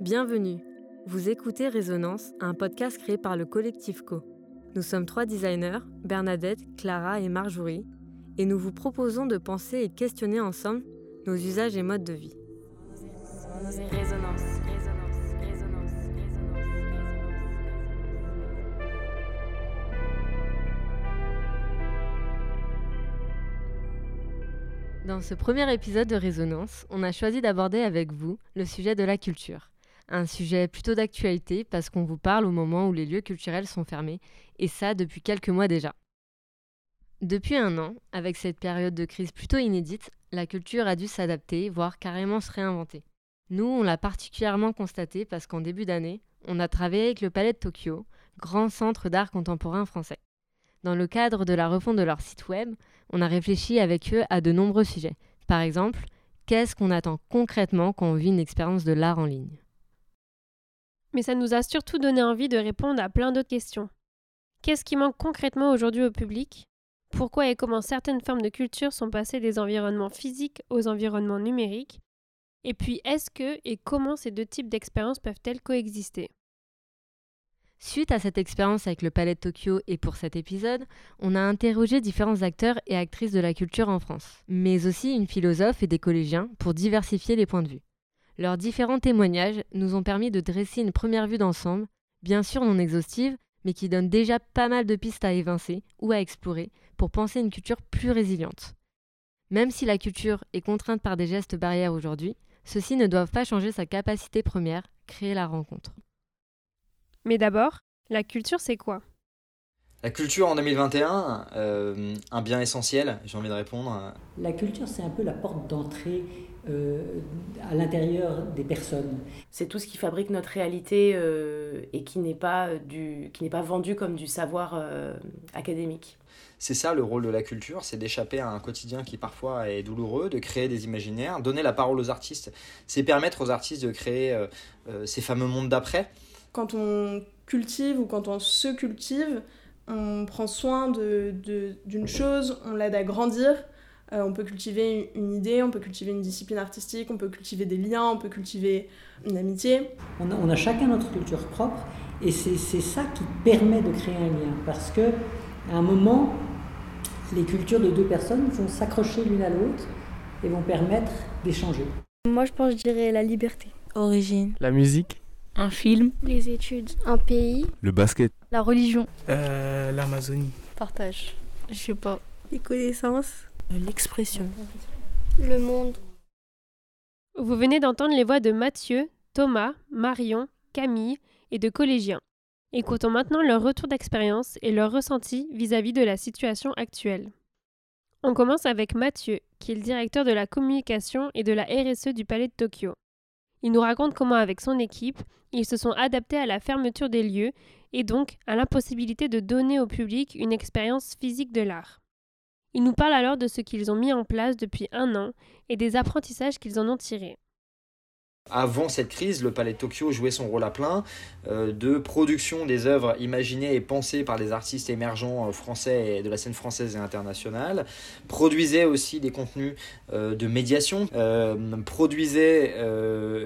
Bienvenue. Vous écoutez Résonance, un podcast créé par le collectif Co. Nous sommes trois designers, Bernadette, Clara et Marjorie, et nous vous proposons de penser et questionner ensemble nos usages et modes de vie. Résonance. Dans ce premier épisode de Résonance, on a choisi d'aborder avec vous le sujet de la culture. Un sujet plutôt d'actualité parce qu'on vous parle au moment où les lieux culturels sont fermés, et ça depuis quelques mois déjà. Depuis un an, avec cette période de crise plutôt inédite, la culture a dû s'adapter, voire carrément se réinventer. Nous, on l'a particulièrement constaté parce qu'en début d'année, on a travaillé avec le Palais de Tokyo, grand centre d'art contemporain français. Dans le cadre de la refonte de leur site web, on a réfléchi avec eux à de nombreux sujets. Par exemple, qu'est-ce qu'on attend concrètement quand on vit une expérience de l'art en ligne? Mais ça nous a surtout donné envie de répondre à plein d'autres questions. Qu'est-ce qui manque concrètement aujourd'hui au public? Pourquoi et comment certaines formes de culture sont passées des environnements physiques aux environnements numériques? Et puis, est-ce que et comment ces deux types d'expériences peuvent-elles coexister? Suite à cette expérience avec le Palais de Tokyo et pour cet épisode, on a interrogé différents acteurs et actrices de la culture en France, mais aussi une philosophe et des collégiens pour diversifier les points de vue. Leurs différents témoignages nous ont permis de dresser une première vue d'ensemble, bien sûr non exhaustive, mais qui donne déjà pas mal de pistes à évincer ou à explorer pour penser une culture plus résiliente. Même si la culture est contrainte par des gestes barrières aujourd'hui, ceux-ci ne doivent pas changer sa capacité première, créer la rencontre. Mais d'abord, la culture c'est quoi? La culture en 2021, euh, un bien essentiel, j'ai envie de répondre. La culture, c'est un peu la porte d'entrée euh, à l'intérieur des personnes. C'est tout ce qui fabrique notre réalité euh, et qui n'est pas, du, qui n'est pas vendu comme du savoir euh, académique. C'est ça le rôle de la culture, c'est d'échapper à un quotidien qui parfois est douloureux, de créer des imaginaires, donner la parole aux artistes, c'est permettre aux artistes de créer ces fameux mondes d'après. Quand on cultive ou quand on se cultive, on prend soin d'une de, chose, on l'aide à grandir, euh, on peut cultiver une idée, on peut cultiver une discipline artistique, on peut cultiver des liens, on peut cultiver une amitié. On a, chacun notre culture propre et c'est ça qui permet de créer un lien parce que à un moment, les cultures de deux personnes vont s'accrocher l'une à l'autre et vont permettre d'échanger. Moi, je pense, je dirais la liberté. Origine. La musique. Un film. Les études. Un pays. Le basket. La religion. Euh, L'Amazonie. Partage. Je sais pas. Les connaissances. L'expression. Le monde. Vous venez d'entendre les voix de Mathieu, Thomas, Marion, Camille et de collégiens. Écoutons maintenant leur retour d'expérience et leur ressenti vis-à-vis de la situation actuelle. On commence avec Mathieu, qui est le directeur de la communication et de la RSE du Palais de Tokyo. Il nous raconte comment, avec son équipe, ils se sont adaptés à la fermeture des lieux et donc à l'impossibilité de donner au public une expérience physique de l'art. Ils nous parlent alors de ce qu'ils ont mis en place depuis un an et des apprentissages qu'ils en ont tirés. Avant cette crise, le Palais de Tokyo jouait son rôle à plein euh, de production des œuvres imaginées et pensées par des artistes émergents euh, français et de la scène française et internationale, produisait aussi des contenus euh, de médiation, produisait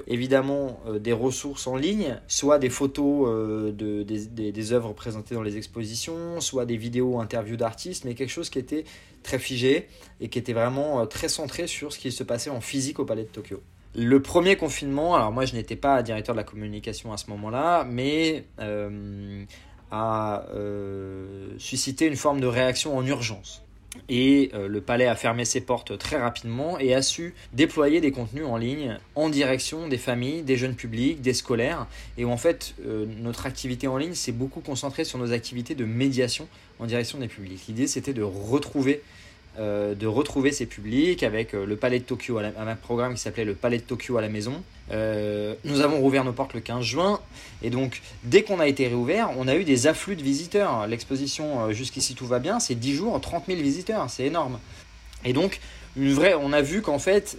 évidemment des ressources en ligne, soit des photos de, des, des œuvres présentées dans les expositions, soit des vidéos interviews d'artistes, mais quelque chose qui était très figé et qui était vraiment très centré sur ce qui se passait en physique au Palais de Tokyo. Le premier confinement, alors moi je n'étais pas directeur de la communication à ce moment-là, mais euh, a euh, suscité une forme de réaction en urgence. Et euh, le palais a fermé ses portes très rapidement et a su déployer des contenus en ligne en direction des familles, des jeunes publics, des scolaires. Et où en fait notre activité en ligne s'est beaucoup concentrée sur nos activités de médiation en direction des publics. L'idée c'était de retrouver euh, de retrouver ces publics avec euh, le Palais de Tokyo, un programme qui s'appelait le Palais de Tokyo à la maison. Euh, nous avons rouvert nos portes le 15 juin et donc dès qu'on a été réouvert, on a eu des afflux de visiteurs. L'exposition jusqu'ici tout va bien, c'est 10 jours, 30 000 visiteurs, c'est énorme. Et donc une vraie, on a vu qu'en fait,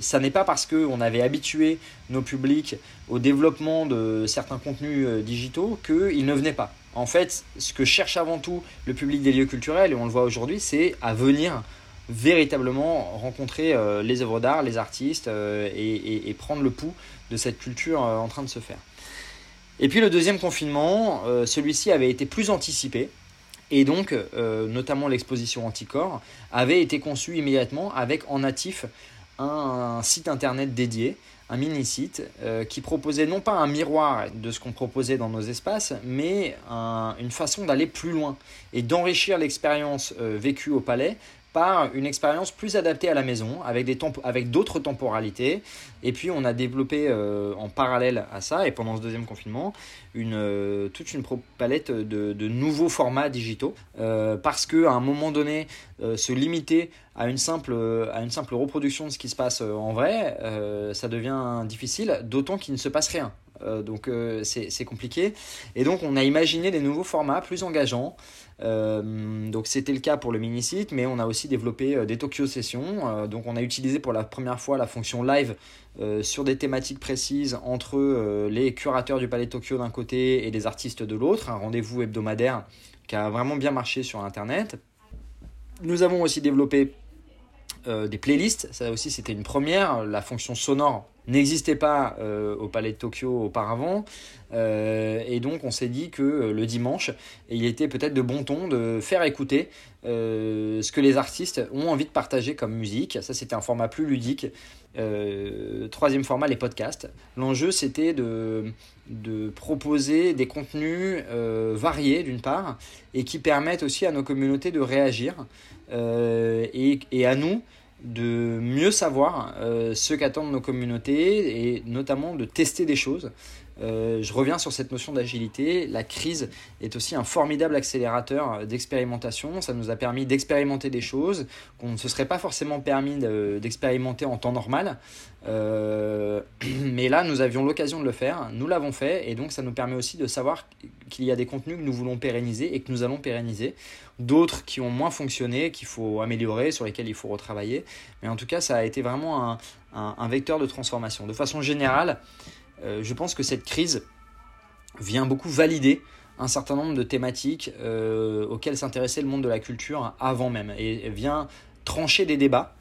ça n'est pas parce qu'on avait habitué nos publics au développement de certains contenus digitaux qu'ils ne venaient pas. En fait, ce que cherche avant tout le public des lieux culturels, et on le voit aujourd'hui, c'est à venir véritablement rencontrer les œuvres d'art, les artistes et, prendre le pouls de cette culture en train de se faire. Et puis le deuxième confinement, celui-ci avait été plus anticipé. Et donc, notamment l'exposition Anticorps, avait été conçue immédiatement avec en natif un site internet dédié un mini-site euh, qui proposait non pas un miroir de ce qu'on proposait dans nos espaces, mais une façon d'aller plus loin et d'enrichir l'expérience euh, vécue au palais par une expérience plus adaptée à la maison, avec, des avec d'autres temporalités. Et puis on a développé euh, en parallèle à ça, et pendant ce deuxième confinement, une, euh, toute une palette de, nouveaux formats digitaux, euh, parce qu'à un moment donné, se limiter à une, simple, à une simple reproduction de ce qui se passe en vrai, ça devient difficile, d'autant qu'il ne se passe rien. Donc c'est compliqué. Et donc on a imaginé des nouveaux formats plus engageants. Euh, donc c'était le cas pour le mini-site, mais on a aussi développé euh, des Tokyo Sessions. Euh, donc on a utilisé pour la première fois la fonction live sur des thématiques précises entre les curateurs du Palais Tokyo d'un côté et les artistes de l'autre. Un rendez-vous hebdomadaire qui a vraiment bien marché sur Internet. Nous avons aussi développé des playlists. Ça aussi c'était une première. La fonction sonore n'existait pas euh, au Palais de Tokyo auparavant. Euh, et donc on s'est dit que euh, le dimanche, il était peut-être de bon ton de faire écouter ce que les artistes ont envie de partager comme musique. Ça c'était un format plus ludique. troisième format, les podcasts. L'enjeu c'était de, de proposer des contenus variés d'une part et qui permettent aussi à nos communautés de réagir et, et à nous de mieux savoir euh, ce qu'attendent nos communautés et notamment de tester des choses. Euh, je reviens sur cette notion d'agilité. La crise est aussi un formidable accélérateur d'expérimentation. Ça nous a permis d'expérimenter des choses qu'on ne se serait pas forcément permis d'expérimenter en temps normal. Euh, mais là, nous avions l'occasion de le faire. Nous l'avons fait. Et donc, ça nous permet aussi de savoir qu'il y a des contenus que nous voulons pérenniser et que nous allons pérenniser. D'autres qui ont moins fonctionné, qu'il faut améliorer, sur lesquels il faut retravailler. Mais en tout cas, ça a été vraiment un, vecteur de transformation. De façon générale, euh, je pense que cette crise vient beaucoup valider un certain nombre de thématiques euh, auxquelles s'intéressait le monde de la culture avant même et vient trancher des débats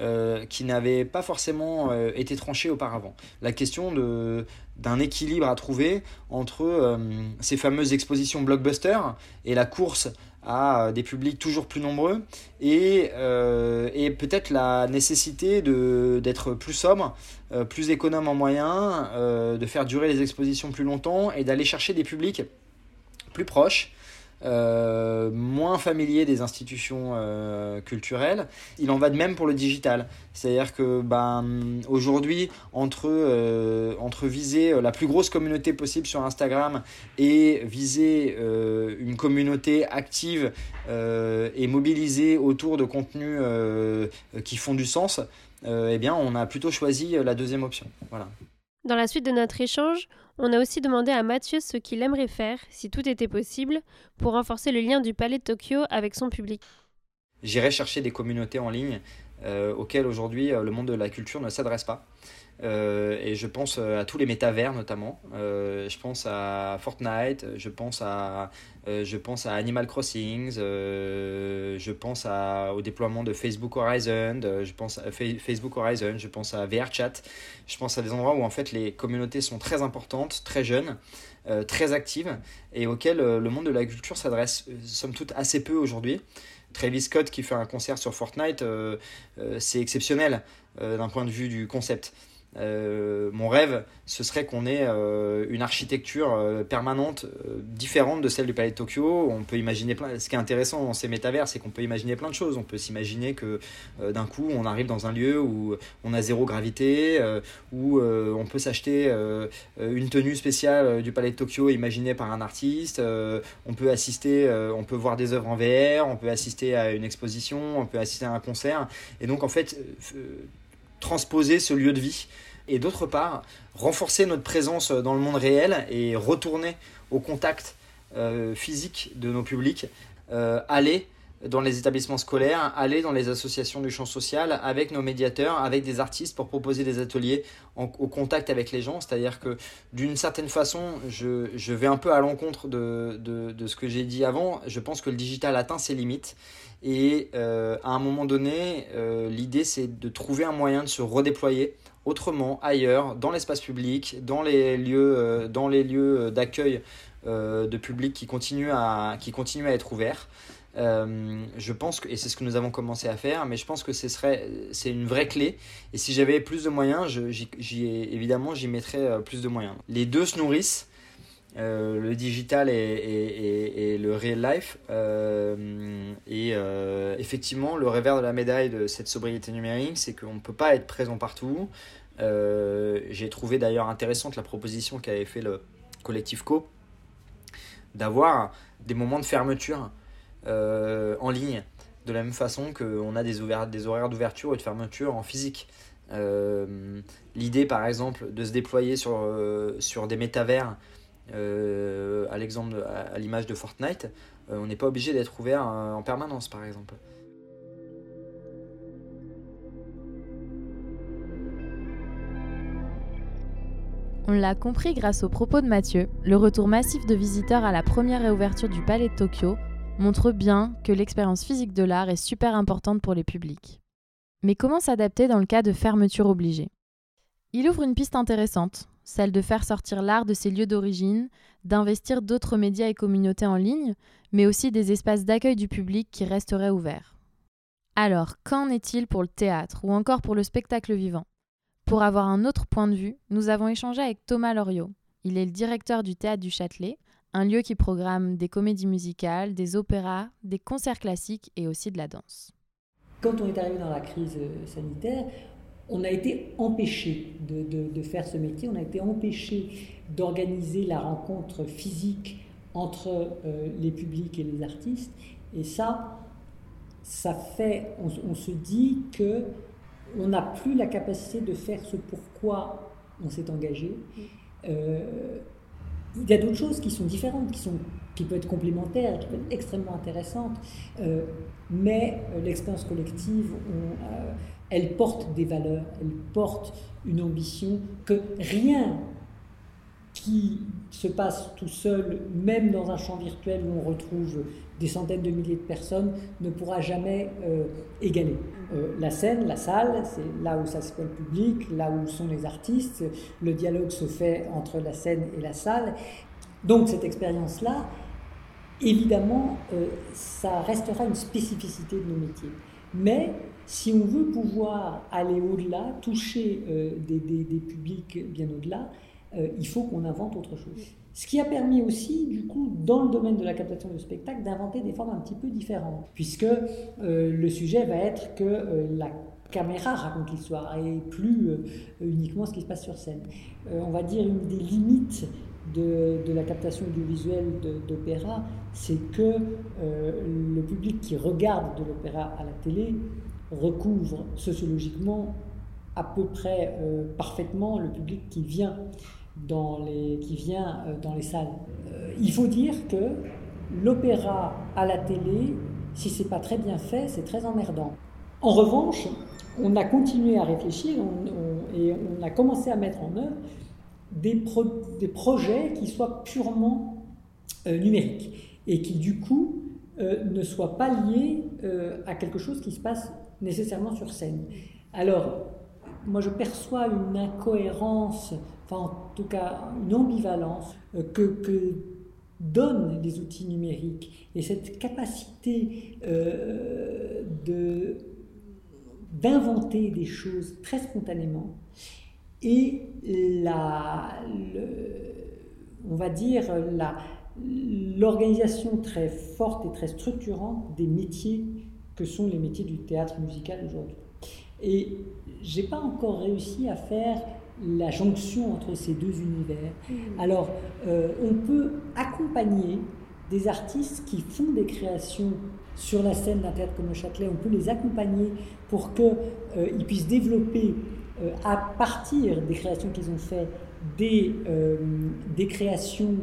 euh, qui n'avaient pas forcément été tranchés auparavant. La question d'un équilibre à trouver entre ces fameuses expositions blockbuster et la course à euh, des publics toujours plus nombreux et, euh, peut-être la nécessité d'être plus sobre, euh, plus économe en moyens, de faire durer les expositions plus longtemps et d'aller chercher des publics plus proches euh, moins familier des institutions euh, culturelles. Il en va de même pour le digital. C'est-à-dire que ben, aujourd'hui, entre, euh, entre viser la plus grosse communauté possible sur Instagram et viser une communauté active et mobilisée autour de contenus qui font du sens, eh bien, on a plutôt choisi la deuxième option. Voilà. Dans la suite de notre échange, on a aussi demandé à Mathieu ce qu'il aimerait faire, si tout était possible, pour renforcer le lien du Palais de Tokyo avec son public. J'irai chercher des communautés en ligne euh, auxquelles aujourd'hui euh, le monde de la culture ne s'adresse pas. Euh, et je pense à tous les métavers notamment. je pense à Fortnite, je pense à, je pense à Animal Crossing, je pense au déploiement de Facebook Horizon, je pense à Facebook Horizon, je pense à VRChat. Je pense à des endroits où en fait les communautés sont très importantes, très jeunes, très actives et auxquelles le monde de la culture s'adresse somme toute assez peu aujourd'hui. Travis Scott qui fait un concert sur Fortnite, euh, euh, c'est exceptionnel euh, d'un point de vue du concept. Euh, mon rêve, ce serait qu'on ait euh, une architecture euh, permanente différente de celle du Palais de Tokyo. On peut imaginer plein. Ce qui est intéressant dans ces métavers, c'est qu'on peut imaginer plein de choses. On peut s'imaginer que d'un coup, on arrive dans un lieu où on a zéro gravité, où on peut s'acheter une tenue spéciale du Palais de Tokyo imaginée par un artiste. on peut assister, on peut voir des œuvres en VR, on peut assister à une exposition, on peut assister à un concert. Et donc, en fait, transposer ce lieu de vie et d'autre part renforcer notre présence dans le monde réel et retourner au contact euh, physique de nos publics, euh, aller dans les établissements scolaires, aller dans les associations du champ social avec nos médiateurs, avec des artistes pour proposer des ateliers au contact avec les gens. C'est-à-dire que d'une certaine façon, je, je, vais un peu à l'encontre de, de, ce que j'ai dit avant. Je pense que le digital atteint ses limites. Et euh, à un moment donné, euh, l'idée c'est de trouver un moyen de se redéployer autrement, ailleurs, dans l'espace public, dans les lieux, euh, lieux d'accueil de public qui continuent à, qui continuent à être ouverts. Euh, je pense que, et c'est ce que nous avons commencé à faire, mais je pense que ce c'est une vraie clé. Et si j'avais plus de moyens, j'y, évidemment, j'y mettrais euh, plus de moyens. Les deux se nourrissent, euh, le digital et, le real life. et effectivement, le revers de la médaille de cette sobriété numérique, c'est qu'on ne peut pas être présent partout. j'ai trouvé d'ailleurs intéressante la proposition qu'avait fait le collectif Co d'avoir des moments de fermeture euh, en ligne, de la même façon qu'on a des, horaires d'ouverture et de fermeture en physique. Euh, l'idée, par exemple, de se déployer sur, euh, sur des métavers, à à, l'image de Fortnite, on n'est pas obligé d'être ouvert en permanence, par exemple. On l'a compris grâce aux propos de Mathieu, le retour massif de visiteurs à la première réouverture du Palais de Tokyo montre bien que l'expérience physique de l'art est super importante pour les publics. Mais comment s'adapter dans le cas de fermeture obligée? Il ouvre une piste intéressante, celle de faire sortir l'art de ses lieux d'origine, d'investir d'autres médias et communautés en ligne, mais aussi des espaces d'accueil du public qui resteraient ouverts. Alors, qu'en est-il pour le théâtre ou encore pour le spectacle vivant? Pour avoir un autre point de vue, nous avons échangé avec Thomas Loriot. Il est le directeur du théâtre du Châtelet, un lieu qui programme des comédies musicales, des opéras, des concerts classiques et aussi de la danse. Quand on est arrivé dans la crise euh, sanitaire, on a été empêché de, faire ce métier, on a été empêché d'organiser la rencontre physique entre euh, les publics et les artistes. Et ça, ça fait, on, se dit que on n'a plus la capacité de faire ce pourquoi on s'est engagé. Euh, il y a d'autres choses qui sont différentes, qui, sont, qui peuvent être complémentaires, qui peuvent être extrêmement intéressantes, euh, mais euh, l'expérience collective, euh, elle porte des valeurs, elle porte une ambition que rien qui se passe tout seul, même dans un champ virtuel où on retrouve des centaines de milliers de personnes, ne pourra jamais euh, égaler. Euh, la scène, la salle, c'est là où ça se fait le public, là où sont les artistes, le dialogue se fait entre la scène et la salle. Donc cette expérience-là, évidemment, euh, ça restera une spécificité de nos métiers. Mais si on veut pouvoir aller au-delà, toucher des, des, publics bien au-delà, euh, il faut qu'on invente autre chose. Ce qui a permis aussi, du coup, dans le domaine de la captation de spectacle, d'inventer des formes un petit peu différentes, puisque euh, le sujet va être que euh, la caméra raconte l'histoire et plus uniquement ce qui se passe sur scène. on va dire une des limites de, de la captation audiovisuelle d'opéra, c'est que le public qui regarde de l'opéra à la télé recouvre sociologiquement à peu près parfaitement le public qui vient qui vient euh, dans les salles. Euh, il faut dire que l'opéra à la télé, si c'est pas très bien fait, c'est très emmerdant. En revanche, on a continué à réfléchir et on a commencé à mettre en œuvre des, des projets qui soient purement euh, numériques et qui du coup ne soient pas liés à quelque chose qui se passe nécessairement sur scène. Alors, moi je perçois une incohérence enfin en tout cas une ambivalence euh, que, donnent les outils numériques et cette capacité euh, de d'inventer des choses très spontanément et la, on va dire la, l'organisation très forte et très structurante des métiers que sont les métiers du théâtre musical aujourd'hui. Et j'ai pas encore réussi à faire la jonction entre ces deux univers. Mmh. Alors, euh, on peut accompagner des artistes qui font des créations sur la scène d'un théâtre comme le Châtelet, on peut les accompagner pour qu'ils euh, puissent développer euh, à partir des créations qu'ils ont faites des, des créations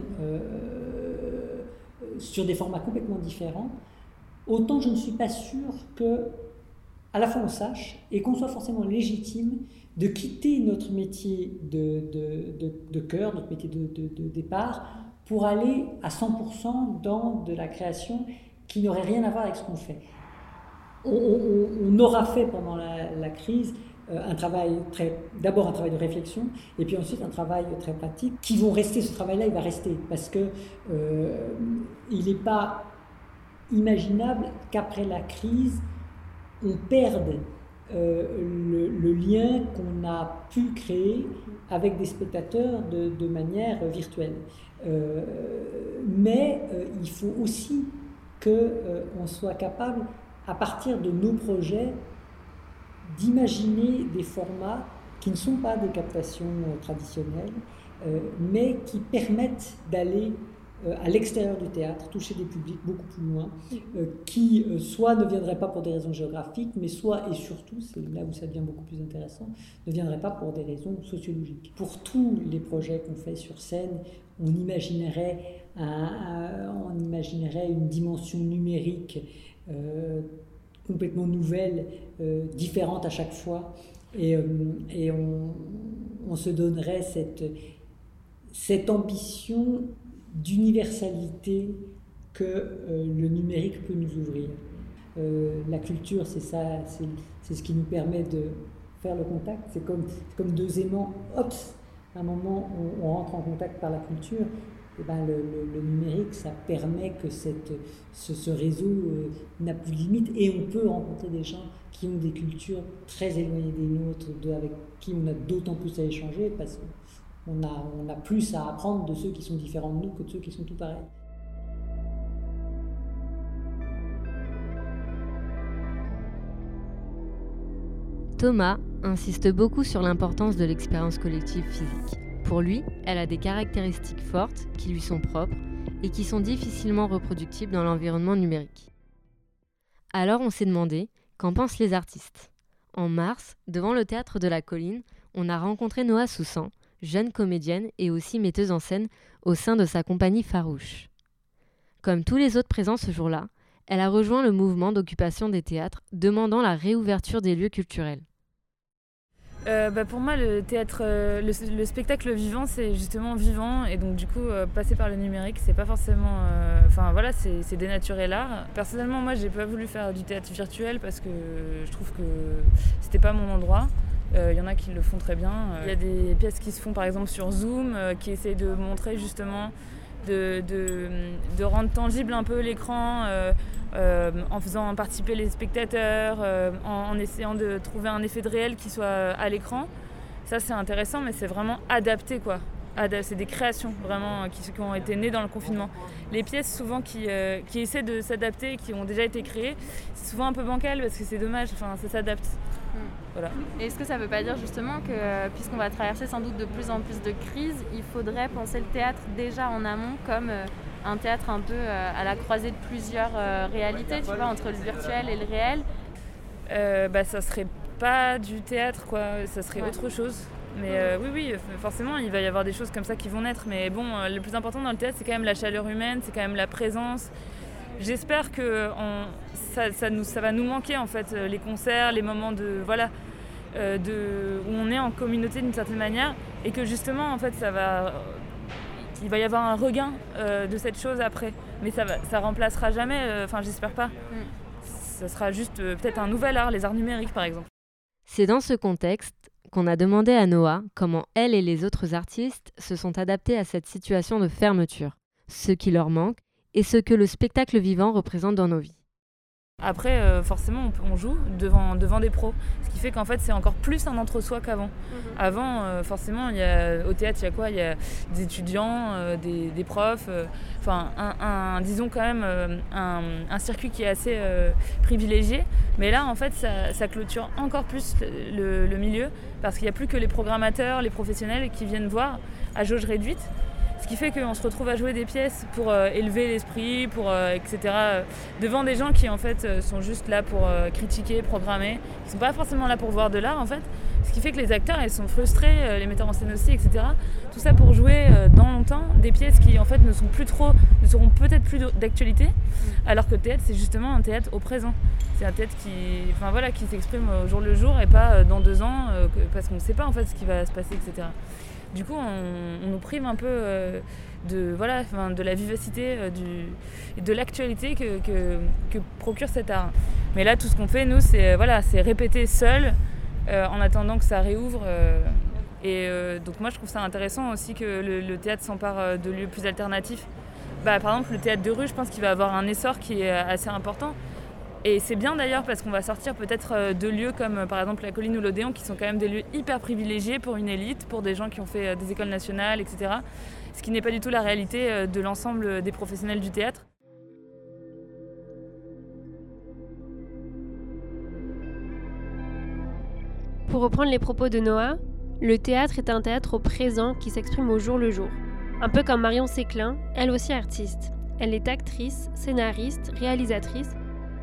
sur des formats complètement différents. autant je ne suis pas sûr que à la fois on sache et qu'on soit forcément légitime de quitter notre métier de, de, de, cœur, notre métier de, départ, pour aller à 100% dans de la création qui n'aurait rien à voir avec ce qu'on fait. On, aura fait pendant la, crise euh, un travail très, d'abord un travail de réflexion, et puis ensuite un travail très pratique, qui vont rester, ce travail-là, il va rester, parce que euh, il n'est pas imaginable qu'après la crise, on perde euh, le, lien qu'on a pu créer avec des spectateurs de, manière virtuelle. Euh, mais euh, il faut aussi qu'on soit capable, à partir de nos projets, d'imaginer des formats qui ne sont pas des captations traditionnelles, mais qui permettent d'aller à l'extérieur du théâtre, toucher des publics beaucoup plus loin, euh, qui euh, soit ne viendraient pas pour des raisons géographiques, mais soit et surtout, c'est là où ça devient beaucoup plus intéressant, ne viendraient pas pour des raisons sociologiques. Pour tous les projets qu'on fait sur scène, on imaginerait, on imaginerait une dimension numérique complètement nouvelle, différente à chaque fois, et, et on, on, se donnerait cette, cette ambition d'universalité que euh, le numérique peut nous ouvrir. Euh, la culture, c'est ça, c'est ce qui nous permet de faire le contact. C'est comme, comme deux aimants, hop, à un moment on, rentre en contact par la culture. Et eh ben, le, numérique, ça permet que cette, ce, réseau euh, n'a plus de limite et on peut rencontrer des gens qui ont des cultures très éloignées des nôtres, avec qui on a d'autant plus à échanger parce que on a, plus à apprendre de ceux qui sont différents de nous que de ceux qui sont tout pareils. Thomas insiste beaucoup sur l'importance de l'expérience collective physique. Pour lui, elle a des caractéristiques fortes qui lui sont propres et qui sont difficilement reproductibles dans l'environnement numérique. Alors on s'est demandé qu'en pensent les artistes. En mars, devant le théâtre de la colline, on a rencontré Noah Soussan, jeune comédienne et aussi metteuse en scène au sein de sa compagnie Farouche. Comme tous les autres présents ce jour-là, elle a rejoint le mouvement d'occupation des théâtres demandant la réouverture des lieux culturels. Euh, bah, pour moi, le théâtre, euh, le, spectacle vivant, c'est justement vivant et donc du coup, euh, passer par le numérique, c'est pas forcément, enfin voilà, c'est dénaturer l'art. Personnellement, moi, j'ai pas voulu faire du théâtre virtuel parce que je trouve que c'était pas mon endroit. Il euh, y en a qui le font très bien. Il euh, y a des pièces qui se font par exemple sur Zoom euh, qui essayent de montrer justement, de, de, rendre tangible un peu l'écran en faisant participer les spectateurs, en, essayant de trouver un effet de réel qui soit à l'écran. Ça c'est intéressant mais c'est vraiment adapté quoi. C'est des créations vraiment qui, qui, ont été nées dans le confinement. Les pièces souvent qui, qui essaient de s'adapter, qui ont déjà été créées, c'est souvent un peu bancal parce que c'est dommage, enfin ça s'adapte. Et est-ce que ça ne veut pas dire justement que, puisqu'on va traverser sans doute de plus en plus de crises, il faudrait penser le théâtre déjà en amont comme euh, un théâtre un peu euh, à la croisée de plusieurs euh, réalités, tu vois, entre le virtuel et le réel? Bah, Ça serait pas du théâtre, quoi, ça serait autre chose. Mais oui, oui, forcément, il va y avoir des choses comme ça qui vont naître. Mais bon, le plus important dans le théâtre, c'est quand même la chaleur humaine, c'est quand même la présence. J'espère que ça, ça, nous, ça va nous manquer, en fait, les concerts, les moments de. Voilà euh, de, où on est en communauté d'une certaine manière et que justement en fait ça va il va y avoir un regain euh, de cette chose après mais ça va, ça remplacera jamais euh, enfin j'espère pas mm. ça sera juste peut-être un nouvel art les arts numériques par exemple c'est dans ce contexte qu'on a demandé à Noah comment elle et les autres artistes se sont adaptés à cette situation de fermeture ce qui leur manque et ce que le spectacle vivant représente dans nos vies après, euh, forcément, on, joue devant, devant des pros. Ce qui fait qu'en fait, c'est encore plus un entre-soi qu'avant. Mhm. Avant, euh, forcément, il y a, au théâtre, il y a quoi? Il y a des étudiants, euh, des, profs, enfin, un, disons quand même un, circuit qui est assez privilégié. Mais là, en fait, ça, clôture encore plus le, le milieu parce qu'il n'y a plus que les programmateurs, les professionnels qui viennent voir à jauge réduite. Ce qui fait qu'on se retrouve à jouer des pièces pour euh, élever l'esprit, pour euh, etc. Euh, devant des gens qui en fait sont juste là pour critiquer, programmer. Ils sont pas forcément là pour voir de l'art en fait. Ce qui fait que les acteurs, ils sont frustrés, les metteurs en scène aussi, etc. Tout ça pour jouer dans longtemps des pièces qui en fait ne sont plus trop, ne seront peut-être plus d'actualité, alors que le théâtre, c'est justement un théâtre au présent. C'est un théâtre qui, enfin voilà, qui s'exprime au jour le jour et pas dans deux ans, parce qu'on ne sait pas en fait ce qui va se passer, etc. Du coup, on, nous prive un peu de, voilà, de la vivacité du, de l'actualité que, que, procure cet art. Mais là, tout ce qu'on fait, nous, c'est voilà, répéter seul euh, en attendant que ça réouvre. Euh, et euh, donc moi, je trouve ça intéressant aussi que le, théâtre s'empare de lieux plus alternatifs. Bah, par exemple, le théâtre de rue, je pense qu'il va avoir un essor qui est assez important. Et c'est bien d'ailleurs parce qu'on va sortir peut-être de lieux comme par exemple la colline ou l'Odéon qui sont quand même des lieux hyper privilégiés pour une élite, pour des gens qui ont fait des écoles nationales, etc. Ce qui n'est pas du tout la réalité de l'ensemble des professionnels du théâtre. Pour reprendre les propos de Noah, le théâtre est un théâtre au présent qui s'exprime au jour le jour. Un peu comme Marion Séclin, elle aussi artiste. Elle est actrice, scénariste, réalisatrice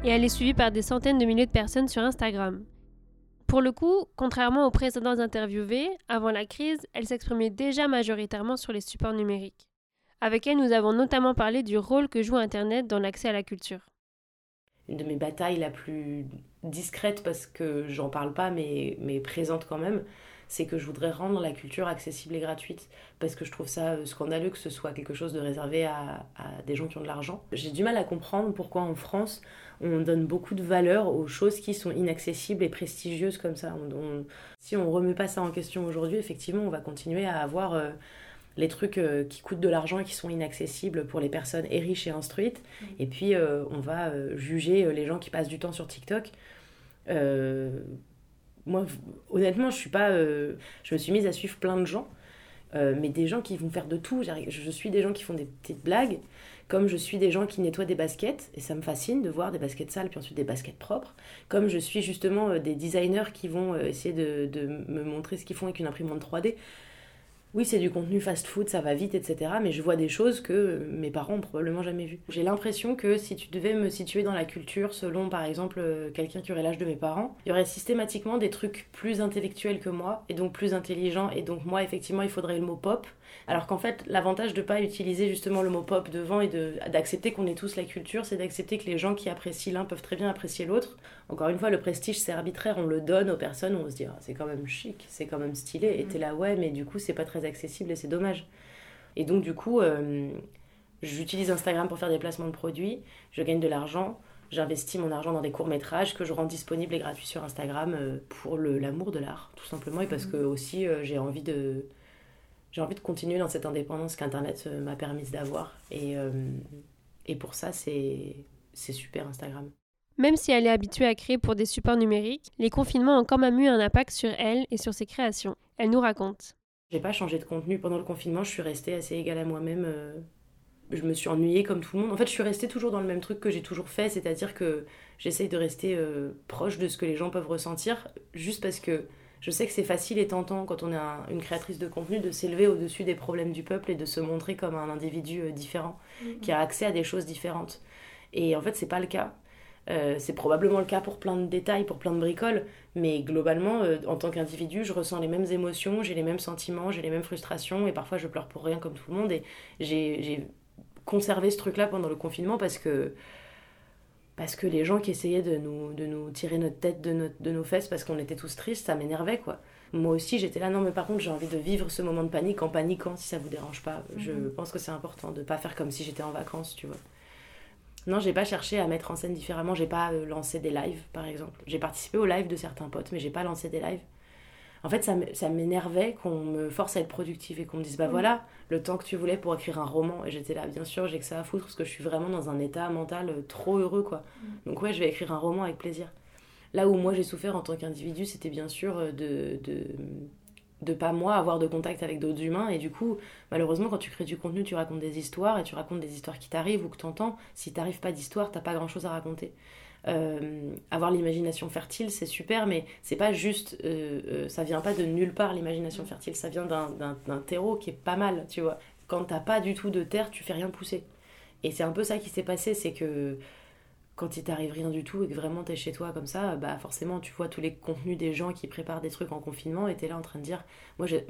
et elle est suivie par des centaines de milliers de personnes sur Instagram. Pour le coup, contrairement aux précédents interviewés, avant la crise, elle s'exprimait déjà majoritairement sur les supports numériques. Avec elle, nous avons notamment parlé du rôle que joue Internet dans l'accès à la culture une de mes batailles la plus discrète parce que j'en parle pas mais, mais présente quand même, c'est que je voudrais rendre la culture accessible et gratuite parce que je trouve ça euh, scandaleux que ce soit quelque chose de réservé à, des gens qui ont de l'argent. J'ai du mal à comprendre pourquoi en France on donne beaucoup de valeur aux choses qui sont inaccessibles et prestigieuses comme ça. si on remet pas ça en question aujourd'hui, effectivement, on va continuer à avoir euh, les trucs euh, qui coûtent de l'argent et qui sont inaccessibles pour les personnes et riches et instruites. Mm. Et puis, euh, on va euh, juger les gens qui passent du temps sur TikTok. Moi, honnêtement, je suis pas. je me suis mise à suivre plein de gens, mais des gens qui vont faire de tout. Je suis des gens qui font des petites blagues, comme je suis des gens qui nettoient des baskets, et ça me fascine de voir des baskets sales, puis ensuite des baskets propres. Comme je suis justement des designers qui vont essayer de, de me montrer ce qu'ils font avec une imprimante 3D oui, c'est du contenu fast-food, ça va vite, etc. Mais je vois des choses que mes parents ont probablement jamais vues. J'ai l'impression que si tu devais me situer dans la culture selon, par exemple, euh, quelqu'un qui aurait l'âge de mes parents, il y aurait systématiquement des trucs plus intellectuels que moi, et donc plus intelligents. Et donc moi, effectivement, il faudrait le mot pop. Alors qu'en fait, l'avantage de pas utiliser justement le mot pop devant et d'accepter qu'on est tous la culture, c'est d'accepter que les gens qui apprécient l'un peuvent très bien apprécier l'autre. Encore une fois, le prestige, c'est arbitraire, on le donne aux personnes, on se dit, ah, c'est quand même chic, c'est quand même stylé, et t'es là, ouais, mais du coup, c'est pas très accessible et c'est dommage. Et donc, du coup, euh, j'utilise Instagram pour faire des placements de produits, je gagne de l'argent, j'investis mon argent dans des courts-métrages que je rends disponibles et gratuits sur Instagram euh, pour l'amour de l'art, tout simplement, et parce que aussi, euh, j'ai envie de j'ai envie de continuer dans cette indépendance qu'Internet m'a permise d'avoir. Et, et pour ça, c'est super Instagram. Même si elle est habituée à créer pour des supports numériques, les confinements ont quand même eu un impact sur elle et sur ses créations. Elle nous raconte. J'ai pas changé de contenu pendant le confinement, je suis restée assez égale à moi-même. Euh, je me suis ennuyée comme tout le monde. En fait, je suis restée toujours dans le même truc que j'ai toujours fait, c'est-à-dire que j'essaye de rester proche de ce que les gens peuvent ressentir, juste parce que je sais que c'est facile et tentant quand on est une créatrice de contenu de s'élever au-dessus des problèmes du peuple et de se montrer comme un individu euh, différent, mm-hmm. qui a accès à des choses différentes. Et en fait, c'est pas le cas. Euh, c'est probablement le cas pour plein de détails, pour plein de bricoles, mais globalement, euh, en tant qu'individu, je ressens les mêmes émotions, j'ai les mêmes sentiments, j'ai les mêmes frustrations, et parfois je pleure pour rien comme tout le monde. Et j'ai conservé ce truc-là pendant le confinement parce que parce que les gens qui essayaient de nous, de nous tirer notre tête de, de nos fesses parce qu'on était tous tristes, ça m'énervait quoi. Moi aussi j'étais là, non mais par contre j'ai envie de vivre ce moment de panique en paniquant si ça vous dérange pas. Je mhm. pense que c'est important de pas faire comme si j'étais en vacances, tu vois. Non, j'ai pas cherché à mettre en scène différemment, j'ai pas euh, lancé des lives par exemple. J'ai participé aux lives de certains potes, mais j'ai pas lancé des lives en fait, ça m'énervait qu'on me force à être productive et qu'on me dise, bah voilà, le temps que tu voulais pour écrire un roman. Et j'étais là, bien sûr, j'ai que ça à foutre parce que je suis vraiment dans un état mental euh, trop heureux, quoi. Mm. Donc ouais, je vais écrire un roman avec plaisir. Là où moi j'ai souffert en tant qu'individu, c'était bien sûr euh, de, de, de pas moi avoir de contact avec d'autres humains. Et du coup, malheureusement, quand tu crées du contenu, tu racontes des histoires et tu racontes des histoires qui t'arrivent ou que t'entends. Si t'arrives pas d'histoire, t'as pas grand chose à raconter. Euh, avoir l'imagination fertile, c'est super, mais c'est pas juste, euh, euh, ça vient pas de nulle part l'imagination fertile, ça vient d'un terreau qui est pas mal, tu vois. Quand t'as pas du tout de terre, tu fais rien pousser. Et c'est un peu ça qui s'est passé, c'est que quand il t'arrive rien du tout et que vraiment t'es chez toi comme ça, bah forcément tu vois tous les contenus des gens qui préparent des trucs en confinement et t'es là en train de dire, moi j'ai,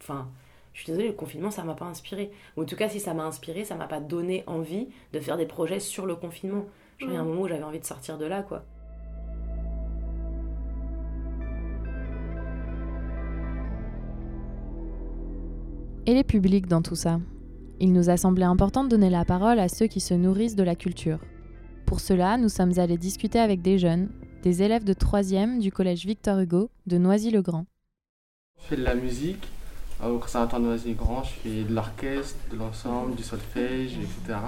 enfin, je suis désolée, le confinement ça m'a pas inspiré. Ou en tout cas si ça m'a inspiré, ça m'a pas donné envie de faire des projets sur le confinement. Genre il y a un moment où j'avais envie de sortir de là quoi. Et les publics dans tout ça? Il nous a semblé important de donner la parole à ceux qui se nourrissent de la culture. Pour cela, nous sommes allés discuter avec des jeunes, des élèves de 3e du collège Victor Hugo de Noisy-le-Grand. Je fais de la musique au conservatoire de Noisy-le-Grand, je fais de l'orchestre, de l'ensemble, du solfège, etc.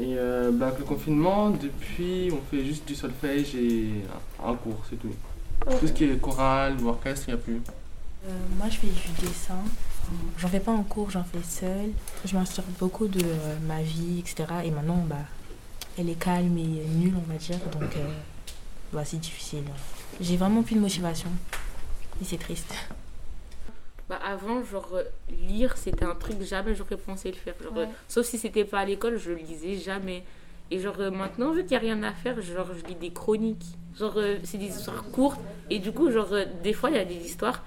Et euh, bah, avec le confinement, depuis, on fait juste du solfège et un cours, c'est tout. Tout ce qui est chorale ou orchestre, il n'y a plus. Euh, moi, je fais du dessin. J'en fais pas en cours, j'en fais seul. Je m'inspire beaucoup de euh, ma vie, etc. Et maintenant, bah, elle est calme et nulle, on va dire. Donc, euh, bah, c'est difficile. J'ai vraiment plus de motivation. Et c'est triste. Bah avant, genre, lire, c'était un truc, jamais j'aurais pensé le faire. Genre, sauf si c'était pas à l'école, je lisais jamais. Et genre, maintenant, vu qu'il n'y a rien à faire, genre, je lis des chroniques. Genre, euh, c'est des histoires courtes. Et du coup, genre, euh, des fois, il y a des histoires,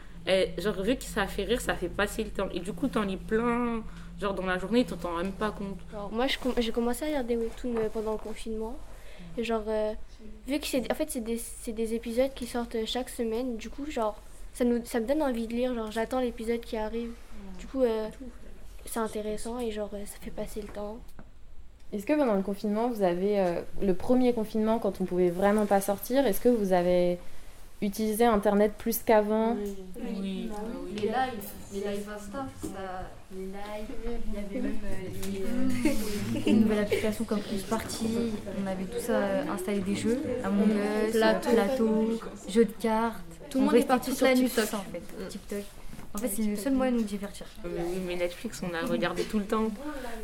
genre, vu que ça fait rire, ça fait passer le temps. Et du coup, t'en lis plein Genre dans la journée, tu t'en rends même pas compte. moi, j'ai commencé à lire des webtoons euh, pendant le confinement. Et genre, euh, vu que c'est en fait, c'est des, des, épisodes qui sortent chaque semaine, du coup, genre, ça, nous, ça me donne envie de lire. Genre, j'attends l'épisode qui arrive. Du coup, euh, c'est intéressant et genre, ça fait passer le temps. Est-ce que pendant le confinement, vous avez le premier confinement, quand on pouvait vraiment pas sortir, est-ce que vous avez utilisé Internet plus qu'avant? Oui. Oui. Les lives, les lives Insta, ça, les lives, il y avait même euh, euh, une nouvelle application comme Plus Party, on avait tout ça euh, installé des jeux, Among Us, plateau, plateau jeux de cartes. Tout le monde est parti sur TikTok en fait. TikTok. En fait, c'est le seul moyen de nous divertir. Oui, mais Netflix, on a regardé tout le temps.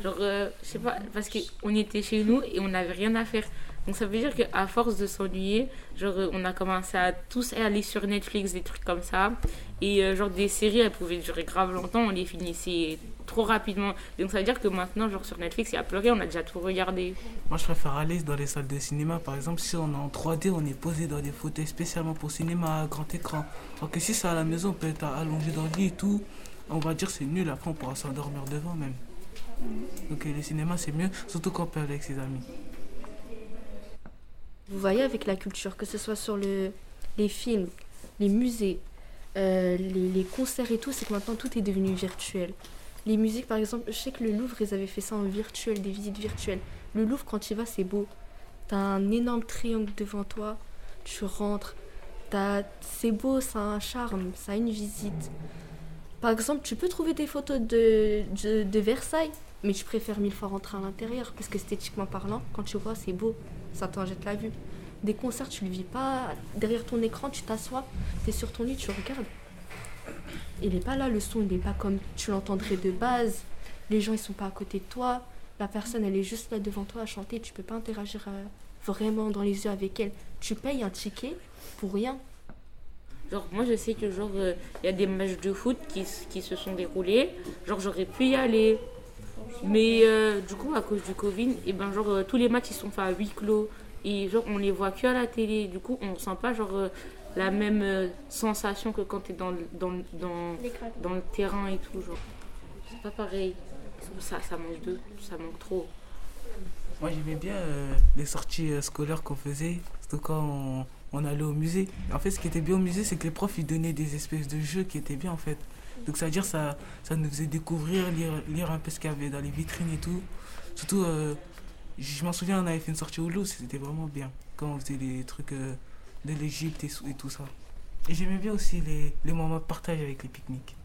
Genre, je sais pas, parce qu'on était chez nous et on n'avait rien à faire. Donc ça veut dire qu'à force de s'ennuyer, genre on a commencé à tous aller sur Netflix, des trucs comme ça. Et euh, genre des séries, elles pouvaient durer grave longtemps, on les finissait trop rapidement. Donc ça veut dire que maintenant, genre sur Netflix, il n'y a plus rien, on a déjà tout regardé. Moi je préfère aller dans les salles de cinéma. Par exemple, si on est en 3D, on est posé dans des fauteuils spécialement pour cinéma à grand écran. Alors que si c'est à la maison, on peut être allongé dans le lit et tout. On va dire c'est nul, après on pourra s'endormir devant même. Donc le cinéma c'est mieux, surtout quand on peut aller avec ses amis. Vous voyez avec la culture, que ce soit sur le, les films, les musées, euh, les, concerts et tout, c'est que maintenant tout est devenu virtuel. Les musiques, par exemple, je sais que le Louvre, ils avaient fait ça en virtuel, des visites virtuelles. Le Louvre, quand tu y vas, c'est beau. T'as un énorme triangle devant toi, tu rentres. C'est beau, ça a un charme, ça a une visite. Par exemple, tu peux trouver des photos de, de, Versailles, mais je préfère mille fois rentrer à l'intérieur, parce qu'esthétiquement parlant, quand tu vois, c'est beau ça t'en jette la vue. Des concerts, tu le vis pas. Derrière ton écran, tu t'assois, tu es sur ton lit, tu regardes. Il n'est pas là, le son, il n'est pas comme tu l'entendrais de base. Les gens, ils sont pas à côté de toi. La personne, elle est juste là devant toi à chanter. Tu peux pas interagir euh, vraiment dans les yeux avec elle. Tu payes un ticket pour rien. Genre, moi, je sais que, genre, euh, il y a des matchs de foot qui, qui se sont déroulés. Genre, j'aurais pu y aller. Mais euh, du coup, à cause du Covid, et eh ben, genre, euh, tous les matchs ils sont faits à huis clos. Et genre, on les voit que à la télé. Du coup, on sent pas genre, euh, la même sensation que quand tu es dans, dans, dans, dans le terrain et tout. Genre. C'est pas pareil. Ça, ça manque de, ça manque trop. Moi, j'aimais bien les sorties scolaires qu'on faisait, surtout quand on, on, allait au musée. En fait, ce qui était bien au musée, c'est que les profs ils donnaient des espèces de jeux qui étaient bien en fait. Donc ça veut dire ça, ça nous faisait découvrir, lire, lire un peu ce qu'il y avait dans les vitrines et tout. Surtout, euh, je m'en souviens, on avait fait une sortie au Louvre, c'était vraiment bien. Quand on faisait des trucs euh, de l'Égypte et, et, tout ça. Et j'aimais bien aussi les, les moments de partage avec les pique-niques.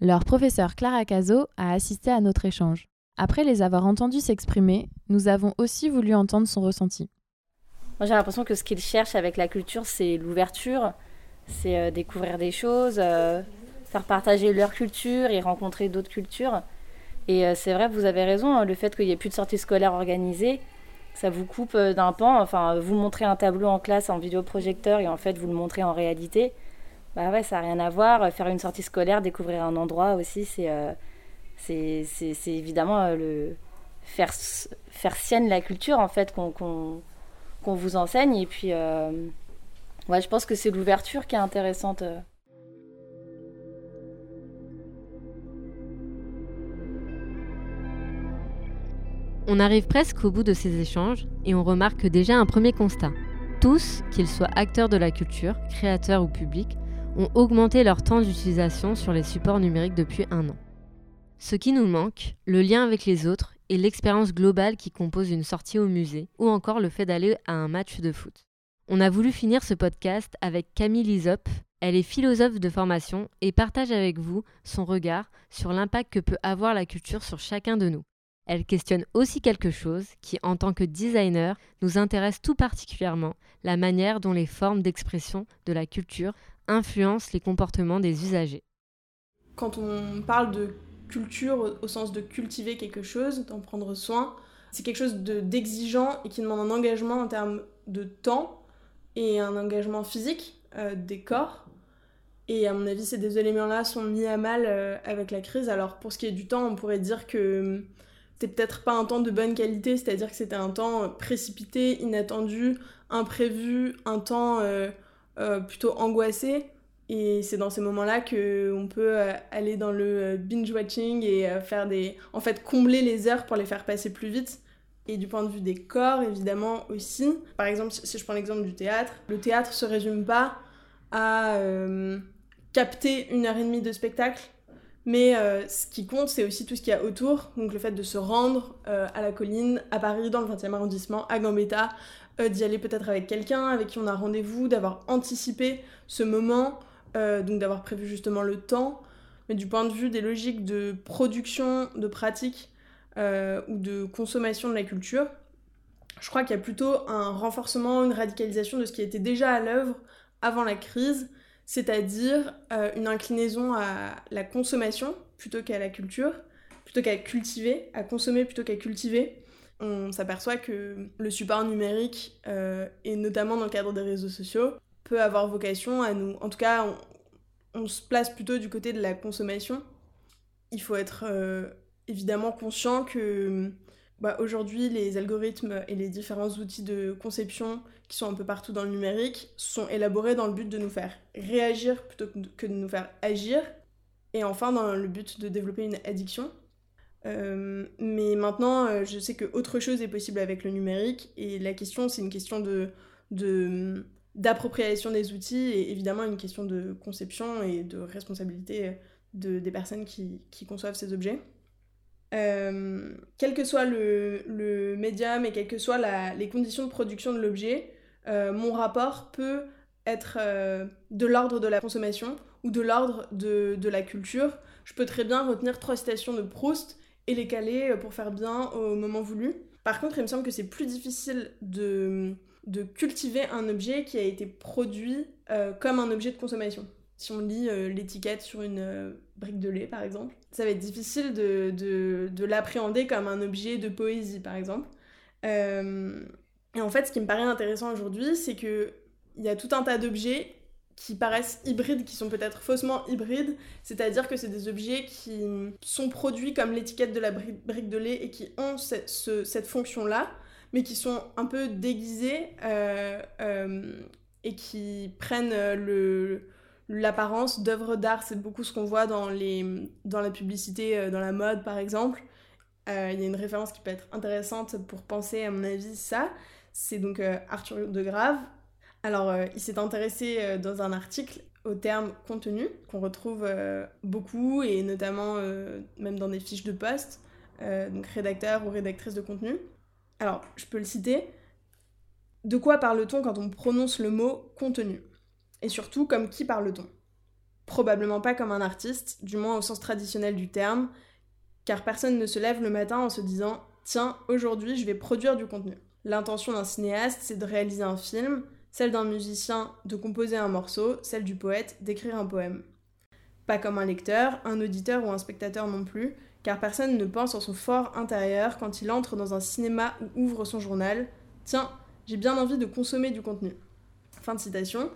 Leur professeur Clara Caso a assisté à notre échange. Après les avoir entendus s'exprimer, nous avons aussi voulu entendre son ressenti. Moi j'ai l'impression que ce qu'ils cherchent avec la culture, c'est l'ouverture, c'est euh, découvrir des choses, faire partager leur culture et rencontrer d'autres cultures. Et euh, c'est vrai, vous avez raison, hein, le fait qu'il n'y ait plus de sorties scolaires organisées, ça vous coupe euh, d'un pan. Enfin, vous montrez un tableau en classe en vidéoprojecteur et en fait vous le montrez en réalité. Bah ouais, ça n'a rien à voir. Faire une sortie scolaire, découvrir un endroit aussi, c'est euh, évidemment le faire, faire sienne la culture en fait qu'on qu'on vous enseigne. Et puis, ouais, je pense que c'est l'ouverture qui est intéressante. On arrive presque au bout de ces échanges et on remarque déjà un premier constat. Tous, qu'ils soient acteurs de la culture, créateurs ou publics, ont augmenté leur temps d'utilisation sur les supports numériques depuis un an. Ce qui nous manque, le lien avec les autres et l'expérience globale qui compose une sortie au musée ou encore le fait d'aller à un match de foot. On a voulu finir ce podcast avec Camille Lisop. Elle est philosophe de formation et partage avec vous son regard sur l'impact que peut avoir la culture sur chacun de nous. Elle questionne aussi quelque chose qui, en tant que designer, nous intéresse tout particulièrement, la manière dont les formes d'expression de la culture influencent les comportements des usagers. Quand on parle de culture au sens de cultiver quelque chose, d'en prendre soin, c'est quelque chose d'exigeant et qui demande un engagement en termes de temps et un engagement physique euh, des corps. Et à mon avis, ces deux éléments-là sont mis à mal euh, avec la crise. Alors pour ce qui est du temps, on pourrait dire que c'était peut-être pas un temps de bonne qualité, c'est-à-dire que c'était un temps euh, précipité, inattendu, imprévu, un temps euh, euh, plutôt angoissé. Et c'est dans ces moments-là qu'on peut aller dans le binge-watching et faire des... En fait, combler les heures pour les faire passer plus vite. Et du point de vue des corps, évidemment, aussi. Par exemple, si je prends l'exemple du théâtre, le théâtre se résume pas à capter une heure et demie de spectacle mais euh, ce qui compte, c'est aussi tout ce qu'il y a autour. Donc le fait de se rendre euh, à la colline, à Paris, dans le 20e arrondissement, à Gambetta, euh, d'y aller peut-être avec quelqu'un avec qui on a rendez-vous, d'avoir anticipé ce moment, donc d'avoir prévu justement le temps. Mais du point de vue des logiques de production, de pratique ou de consommation de la culture, je crois qu'il y a plutôt un renforcement, une radicalisation de ce qui était déjà à l'œuvre avant la crise c'est-à-dire euh, une inclinaison à la consommation plutôt qu'à la culture, plutôt qu'à cultiver, à consommer plutôt qu'à cultiver. On s'aperçoit que le support numérique, euh, et notamment dans le cadre des réseaux sociaux, peut avoir vocation à nous... En tout cas, on, se place plutôt du côté de la consommation. Il faut être euh, évidemment conscient que bah, aujourd'hui, les algorithmes et les différents outils de conception qui sont un peu partout dans le numérique sont élaborés dans le but de nous faire réagir plutôt que de nous faire agir. Et enfin, dans le but de développer une addiction. Euh, mais maintenant, euh, je sais que autre chose est possible avec le numérique. Et la question, c'est une question de, d'appropriation des outils et évidemment une question de conception et de responsabilité de, des personnes qui conçoivent ces objets. Euh, quel que soit le, médium et quelles que soient les conditions de production de l'objet, euh, mon rapport peut être euh, de l'ordre de la consommation ou de l'ordre de, la culture. Je peux très bien retenir trois citations de Proust et les caler pour faire bien au moment voulu. Par contre, il me semble que c'est plus difficile de, cultiver un objet qui a été produit comme un objet de consommation. Si on lit l'étiquette sur une brique de lait, par exemple, ça va être difficile de, de, de l'appréhender comme un objet de poésie, par exemple. Euh, et en fait, ce qui me paraît intéressant aujourd'hui, c'est qu'il y a tout un tas d'objets qui paraissent hybrides, qui sont peut-être faussement hybrides, c'est-à-dire que c'est des objets qui sont produits comme l'étiquette de la brique de lait et qui ont cette, cette fonction-là, mais qui sont un peu déguisés euh, euh, et qui prennent le, l'apparence d'œuvres d'art. C'est beaucoup ce qu'on voit dans, les, dans la publicité, euh, dans la mode par exemple. Euh, il y a une référence qui peut être intéressante pour penser, à mon avis, ça. C'est donc euh, Arthur de Grave. Alors, il s'est intéressé dans un article au terme contenu, qu'on retrouve beaucoup, et notamment même dans des fiches de poste, donc rédacteur ou rédactrice de contenu. Alors, je peux le citer. De quoi parle-t-on quand on prononce le mot contenu? Et surtout, comme qui parle-t-on Probablement pas comme un artiste, du moins au sens traditionnel du terme, car personne ne se lève le matin en se disant Tiens, aujourd'hui je vais produire du contenu. L'intention d'un cinéaste, c'est de réaliser un film, celle d'un musicien, de composer un morceau, celle du poète, d'écrire un poème. Pas comme un lecteur, un auditeur ou un spectateur non plus, car personne ne pense en son fort intérieur quand il entre dans un cinéma ou ouvre son journal Tiens, j'ai bien envie de consommer du contenu. Fin de citation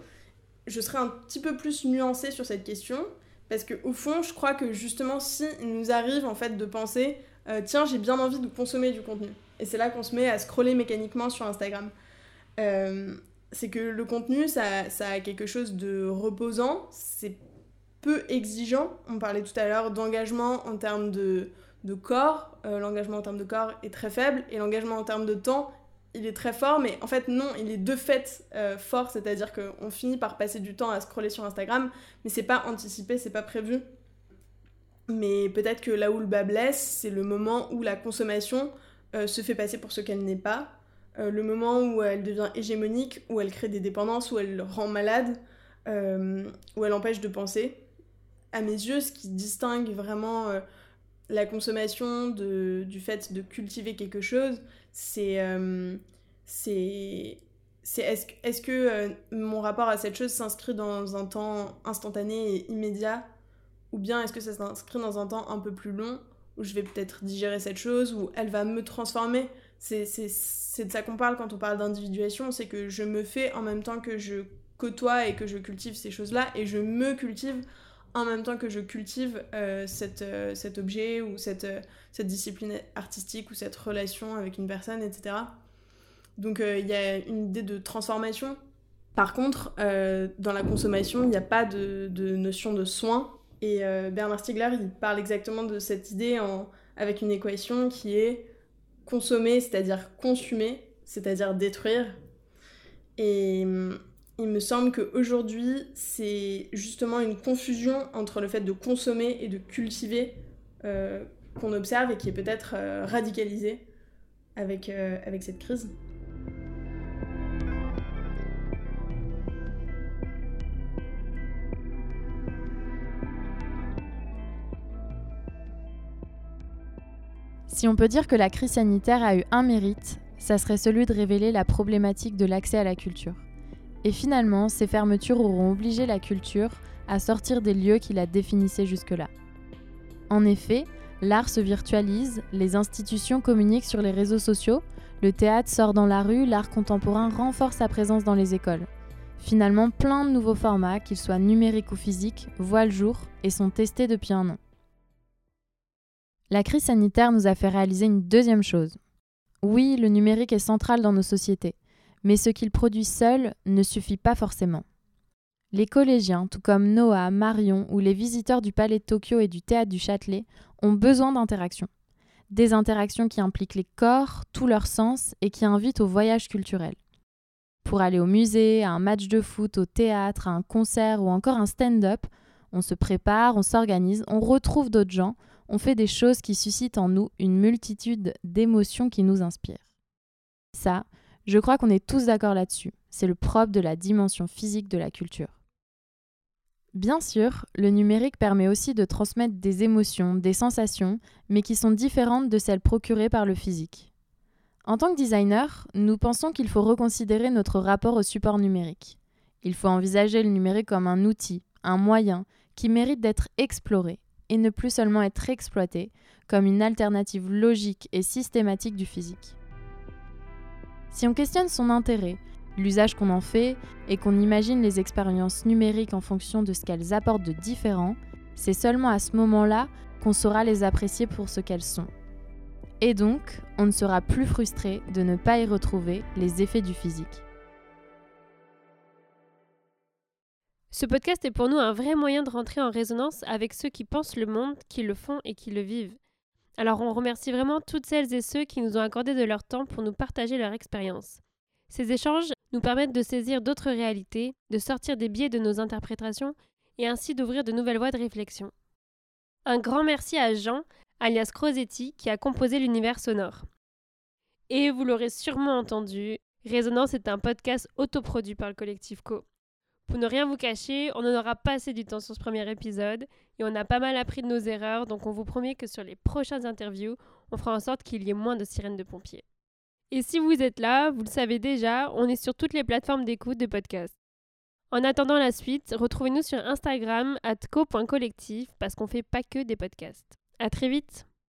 je serais un petit peu plus nuancée sur cette question, Parce que au fond, je crois que justement, si nous arrive en fait de penser, euh, tiens, j'ai bien envie de consommer du contenu, et c'est là qu'on se met à scroller mécaniquement sur Instagram. Euh, c'est que le contenu, ça, ça, a quelque chose de reposant, c'est peu exigeant. On parlait tout à l'heure d'engagement en termes de, de corps. Euh, l'engagement en termes de corps est très faible et l'engagement en termes de temps, il est très fort. Mais en fait, non, il est de fait euh, fort, c'est-à-dire qu'on finit par passer du temps à scroller sur Instagram, mais c'est pas anticipé, c'est pas prévu. Mais peut-être que là où le bas blesse, c'est le moment où la consommation euh, se fait passer pour ce qu'elle n'est pas. le moment où elle devient hégémonique, où elle crée des dépendances, où elle rend malade, où elle empêche de penser à mes yeux, ce qui distingue vraiment euh, la consommation de, du fait de cultiver quelque chose, c'est euh, c'est est-ce est que euh, mon rapport à cette chose s'inscrit dans un temps instantané et immédiat? Ou bien est-ce que ça s'inscrit dans un temps un peu plus long où je vais peut-être digérer cette chose ou elle va me transformer? C'est de ça qu'on parle quand on parle d'individuation c'est que je me fais en même temps que je côtoie et que je cultive ces choses-là et je me cultive en même temps que je cultive euh, euh, cet objet ou cette, euh, cette discipline artistique ou cette relation avec une personne, etc. Donc il y a une idée de transformation. Par contre, dans la consommation, il n'y a pas de, notion de soin. Et Bernard Stiegler, il parle exactement de cette idée avec une équation qui est consommer, c'est-à-dire consumer, c'est-à-dire détruire. Et il me semble qu'aujourd'hui, c'est justement une confusion entre le fait de consommer et de cultiver euh, qu'on observe et qui est peut-être euh, radicalisée avec, euh, avec cette crise. Si on peut dire que la crise sanitaire a eu un mérite, ça serait celui de révéler la problématique de l'accès à la culture. Et finalement, ces fermetures auront obligé la culture à sortir des lieux qui la définissaient jusque-là. En effet, l'art se virtualise, les institutions communiquent sur les réseaux sociaux, le théâtre sort dans la rue, l'art contemporain renforce sa présence dans les écoles. Finalement, plein de nouveaux formats, qu'ils soient numériques ou physiques, voient le jour et sont testés depuis un an. La crise sanitaire nous a fait réaliser une deuxième chose. Oui, le numérique est central dans nos sociétés mais ce qu'il produit seul ne suffit pas forcément. Les collégiens, tout comme Noah, Marion ou les visiteurs du Palais de Tokyo et du Théâtre du Châtelet, ont besoin d'interactions. Des interactions qui impliquent les corps, tous leurs sens et qui invitent au voyage culturel. Pour aller au musée, à un match de foot, au théâtre, à un concert ou encore un stand-up, on se prépare, on s'organise, on retrouve d'autres gens, on fait des choses qui suscitent en nous une multitude d'émotions qui nous inspirent. Ça, je crois qu'on est tous d'accord là-dessus. C'est le propre de la dimension physique de la culture. Bien sûr, le numérique permet aussi de transmettre des émotions, des sensations, mais qui sont différentes de celles procurées par le physique. En tant que designer, nous pensons qu'il faut reconsidérer notre rapport au support numérique. Il faut envisager le numérique comme un outil, un moyen, qui mérite d'être exploré, et ne plus seulement être exploité, comme une alternative logique et systématique du physique. Si on questionne son intérêt, l'usage qu'on en fait, et qu'on imagine les expériences numériques en fonction de ce qu'elles apportent de différent, c'est seulement à ce moment-là qu'on saura les apprécier pour ce qu'elles sont. Et donc, on ne sera plus frustré de ne pas y retrouver les effets du physique. Ce podcast est pour nous un vrai moyen de rentrer en résonance avec ceux qui pensent le monde, qui le font et qui le vivent. Alors on remercie vraiment toutes celles et ceux qui nous ont accordé de leur temps pour nous partager leur expérience. Ces échanges nous permettent de saisir d'autres réalités, de sortir des biais de nos interprétations et ainsi d'ouvrir de nouvelles voies de réflexion. Un grand merci à Jean, alias Crosetti, qui a composé l'univers sonore. Et vous l'aurez sûrement entendu, Résonance est un podcast autoproduit par le collectif Co. Pour ne rien vous cacher, on n'en aura pas assez du temps sur ce premier épisode et on a pas mal appris de nos erreurs, donc on vous promet que sur les prochaines interviews, on fera en sorte qu'il y ait moins de sirènes de pompiers. Et si vous êtes là, vous le savez déjà, on est sur toutes les plateformes d'écoute de podcasts. En attendant la suite, retrouvez-nous sur Instagram at co.collectif parce qu'on fait pas que des podcasts. À très vite!